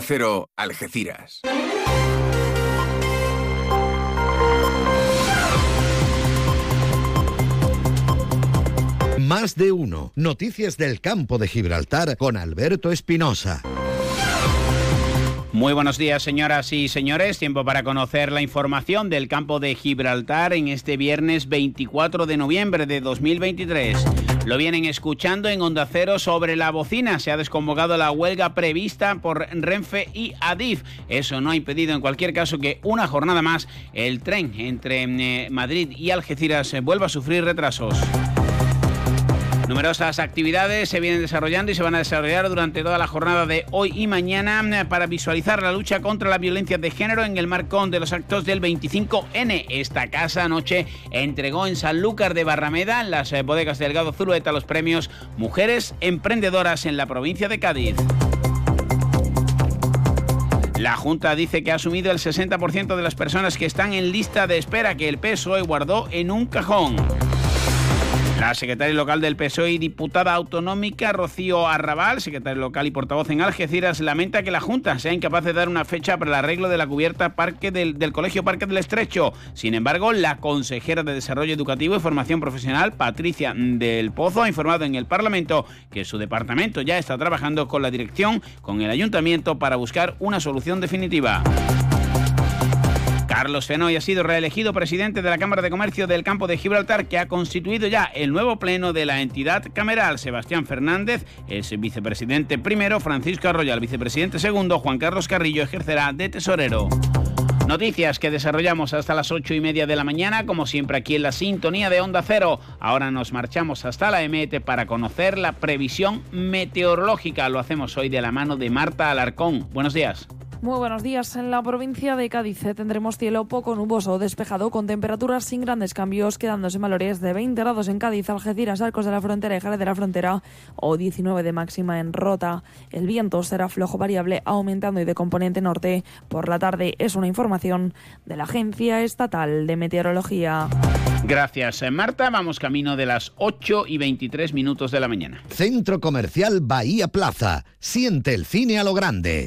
Cero Algeciras. Más de uno. Noticias del campo de Gibraltar con Alberto Espinosa. Muy buenos días, señoras y señores. Tiempo para conocer la información del campo de Gibraltar en este viernes 24 de noviembre de 2023. Lo vienen escuchando en Onda Cero sobre la bocina. Se ha desconvocado la huelga prevista por Renfe y Adif. Eso no ha impedido en cualquier caso que una jornada más el tren entre eh, Madrid y Algeciras vuelva a sufrir retrasos. Numerosas actividades se vienen desarrollando y se van a desarrollar durante toda la jornada de hoy y mañana eh, para visualizar la lucha contra la violencia de género en el marco de los actos del 25N. Esta casa anoche entregó en Sanlúcar de Barrameda, en las eh, bodegas Delgado Zulueta, los premios Mujeres Emprendedoras en la provincia de Cádiz. La Junta dice que ha asumido el 60% de las personas que están en lista de espera que el PSOE guardó en un cajón. La secretaria local del PSOE y diputada autonómica Rocío Arrabal, secretaria local y portavoz en Algeciras, lamenta que la Junta sea incapaz de dar una fecha para el arreglo de la cubierta parque del, del Colegio Parque del Estrecho. Sin embargo, la consejera de Desarrollo Educativo y Formación Profesional, Patricia del Pozo, ha informado en el Parlamento que su departamento ya está trabajando con la dirección, con el ayuntamiento, para buscar una solución definitiva. Carlos Fenoy ha sido reelegido presidente de la Cámara de Comercio del Campo de Gibraltar, que ha constituido ya el nuevo pleno de la entidad cameral. Sebastián Fernández es vicepresidente primero, Francisco Arroyal, vicepresidente segundo, Juan Carlos Carrillo ejercerá de tesorero. Noticias que desarrollamos hasta las ocho y media de la mañana, como siempre aquí en la sintonía de Onda Cero. Ahora nos marchamos hasta la EMET para conocer la previsión meteorológica. Lo hacemos hoy de la mano de Marta Alarcón. Buenos días. Muy buenos días. En la provincia de Cádiz tendremos cielo poco nuboso o despejado con temperaturas sin grandes cambios, quedándose en valores de 20 grados en Cádiz, Algeciras, Arcos de la Frontera y Jerez de la Frontera o 19 de máxima en Rota. El viento será flojo variable aumentando y de componente norte. Por la tarde es una información de la Agencia Estatal de Meteorología. Gracias, Marta. Vamos camino de las 8 y 23 minutos de la mañana. Centro Comercial Bahía Plaza. Siente el cine a lo grande.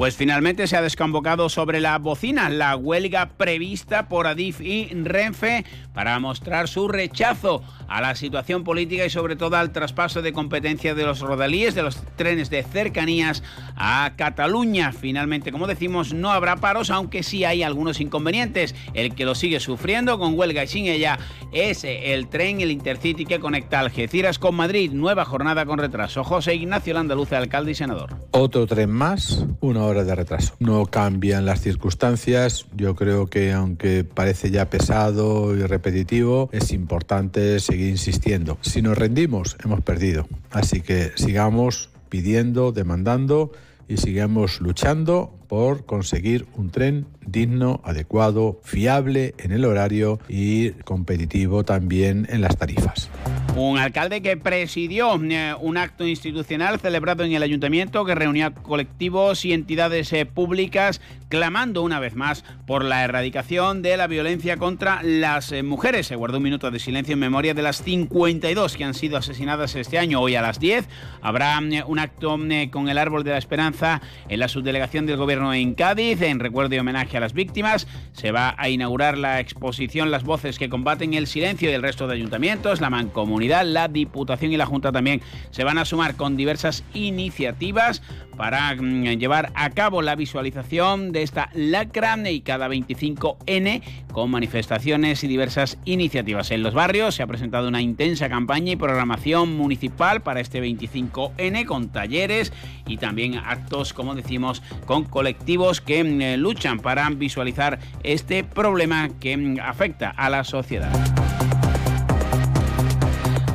Pues finalmente se ha desconvocado sobre la bocina la huelga prevista por Adif y Renfe para mostrar su rechazo a la situación política y sobre todo al traspaso de competencia de los rodalíes, de los trenes de cercanías a Cataluña. Finalmente, como decimos, no habrá paros, aunque sí hay algunos inconvenientes. El que lo sigue sufriendo con huelga y sin ella es el tren, el Intercity que conecta Algeciras con Madrid. Nueva jornada con retraso. José Ignacio Landaluce, alcalde y senador. Otro tren más, una hora de retraso. No cambian las circunstancias. Yo creo que aunque parece ya pesado y repetitivo, es importante seguir insistiendo. Si nos rendimos, hemos perdido. Así que sigamos pidiendo, demandando y sigamos luchando por conseguir un tren digno, adecuado, fiable en el horario y competitivo también en las tarifas. Un alcalde que presidió eh, un acto institucional celebrado en el ayuntamiento que reunía colectivos y entidades eh, públicas clamando una vez más por la erradicación de la violencia contra las eh, mujeres. Se guardó un minuto de silencio en memoria de las 52 que han sido asesinadas este año. Hoy a las 10 habrá un acto con el Árbol de la Esperanza en la subdelegación del Gobierno en Cádiz, en recuerdo y homenaje a las víctimas. Se va a inaugurar la exposición Las voces que combaten el silencio del resto de ayuntamientos, la mancomunidad, la Diputación y la Junta también se van a sumar con diversas iniciativas para mm, llevar a cabo la visualización de esta lacra y cada 25N con manifestaciones y diversas iniciativas. En los barrios se ha presentado una intensa campaña y programación municipal para este 25N con talleres y también actos, como decimos, con colectivos que mm, luchan para visualizar este problema que mm, afecta a la sociedad.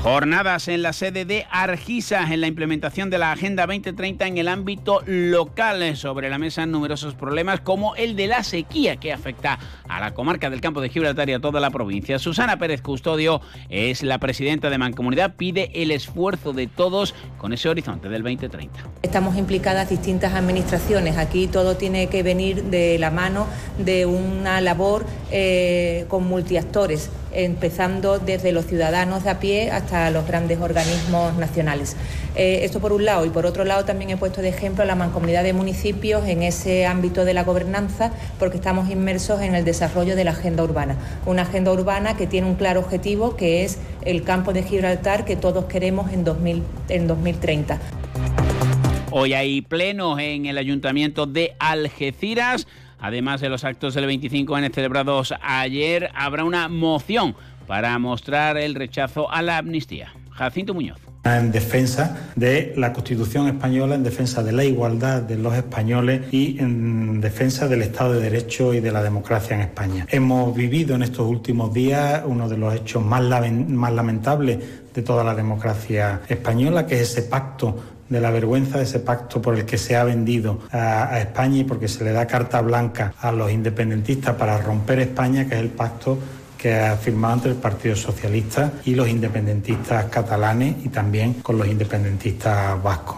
Jornadas en la sede de Argisa en la implementación de la Agenda 2030 en el ámbito local. Sobre la mesa numerosos problemas como el de la sequía que afecta a la comarca del campo de Gibraltar y a toda la provincia. Susana Pérez Custodio es la presidenta de Mancomunidad, pide el esfuerzo de todos con ese horizonte del 2030. Estamos implicadas distintas administraciones. Aquí todo tiene que venir de la mano de una labor eh, con multiactores empezando desde los ciudadanos de a pie hasta los grandes organismos nacionales. Eh, esto por un lado y por otro lado también he puesto de ejemplo a la mancomunidad de municipios en ese ámbito de la gobernanza porque estamos inmersos en el desarrollo de la agenda urbana. Una agenda urbana que tiene un claro objetivo que es el campo de Gibraltar que todos queremos en, 2000, en 2030. Hoy hay plenos en el Ayuntamiento de Algeciras. Además de los actos del 25 n celebrados ayer, habrá una moción para mostrar el rechazo a la amnistía. Jacinto Muñoz en defensa de la Constitución española, en defensa de la igualdad de los españoles y en defensa del Estado de Derecho y de la democracia en España. Hemos vivido en estos últimos días uno de los hechos más, más lamentables de toda la democracia española, que es ese pacto de la vergüenza ese pacto por el que se ha vendido a, España y porque se le da carta blanca a los independentistas para romper España, que es el pacto que ha firmado entre el Partido Socialista y los independentistas catalanes y también con los independentistas vascos.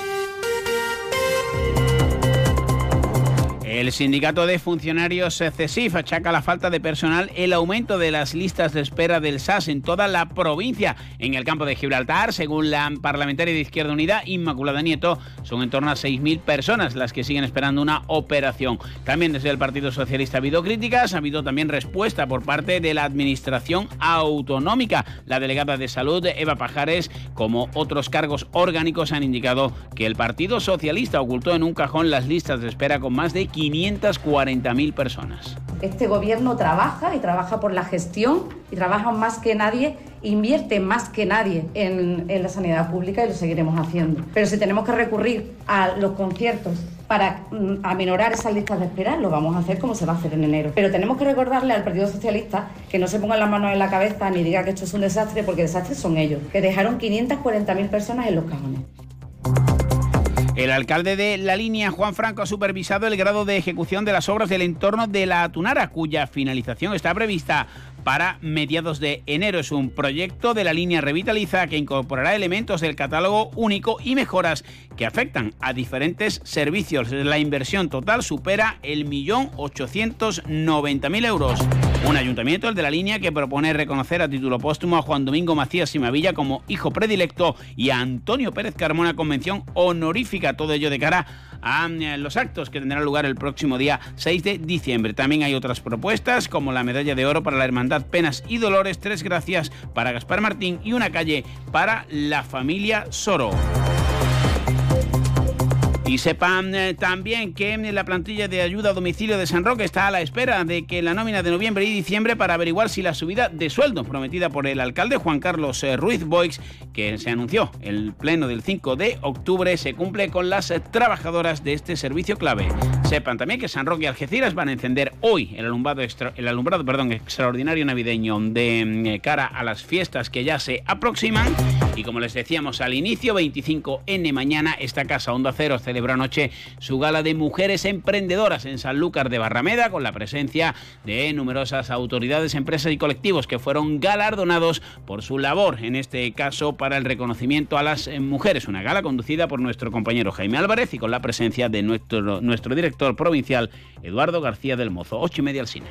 El sindicato de funcionarios CESIF achaca la falta de personal el aumento de las listas de espera del SAS en toda la provincia. En el campo de Gibraltar, según la parlamentaria de Izquierda Unida, Inmaculada Nieto, son en torno a 6.000 personas las que siguen esperando una operación. También desde el Partido Socialista ha habido críticas, ha habido también respuesta por parte de la Administración Autonómica. La delegada de Salud, Eva Pajares, como otros cargos orgánicos, han indicado que el Partido Socialista ocultó en un cajón las listas de espera con más de 500 540.000 personas. Este gobierno trabaja y trabaja por la gestión y trabaja más que nadie, invierte más que nadie en, la sanidad pública y lo seguiremos haciendo. Pero si tenemos que recurrir a los conciertos para mm, aminorar esas listas de espera, lo vamos a hacer como se va a hacer en enero. Pero tenemos que recordarle al Partido Socialista que no se pongan las manos en la cabeza ni diga que esto es un desastre, porque desastres son ellos, que dejaron 540.000 personas en los cajones. El alcalde de la línea, Juan Franco, ha supervisado el grado de ejecución de las obras del entorno de la Tunara, cuya finalización está prevista para mediados de enero. Es un proyecto de la línea Revitaliza que incorporará elementos del catálogo único y mejoras que afectan a diferentes servicios. La inversión total supera el millón ochocientos noventa mil euros. Un ayuntamiento, el de la línea, que propone reconocer a título póstumo a Juan Domingo Macías Simavilla como hijo predilecto y a Antonio Pérez Carmona con mención honorífica. Todo ello de cara a eh, los actos que tendrán lugar el próximo día 6 de diciembre. También hay otras propuestas como la medalla de oro para la Hermandad Penas y Dolores, tres gracias para Gaspar Martín y una calle para la familia Soro. Y sepan eh, también que la plantilla de ayuda a domicilio de San Roque está a la espera de que la nómina de noviembre y diciembre para averiguar si la subida de sueldo prometida por el alcalde Juan Carlos eh, Ruiz Boix, que se anunció el pleno del 5 de octubre, se cumple con las eh, trabajadoras de este servicio clave. Sepan también que San Roque y Algeciras van a encender hoy el alumbrado, extraordinario navideño de cara a las fiestas que ya se aproximan. Y como les decíamos al inicio, 25N mañana, esta casa Onda Cero celebra anoche su gala de mujeres emprendedoras en Sanlúcar de Barrameda, con la presencia de numerosas autoridades, empresas y colectivos que fueron galardonados por su labor, en este caso para el reconocimiento a las mujeres. Una gala conducida por nuestro compañero Jaime Álvarez y con la presencia de nuestro, nuestro director provincial Eduardo García del Mozo. Ocho y media al cine.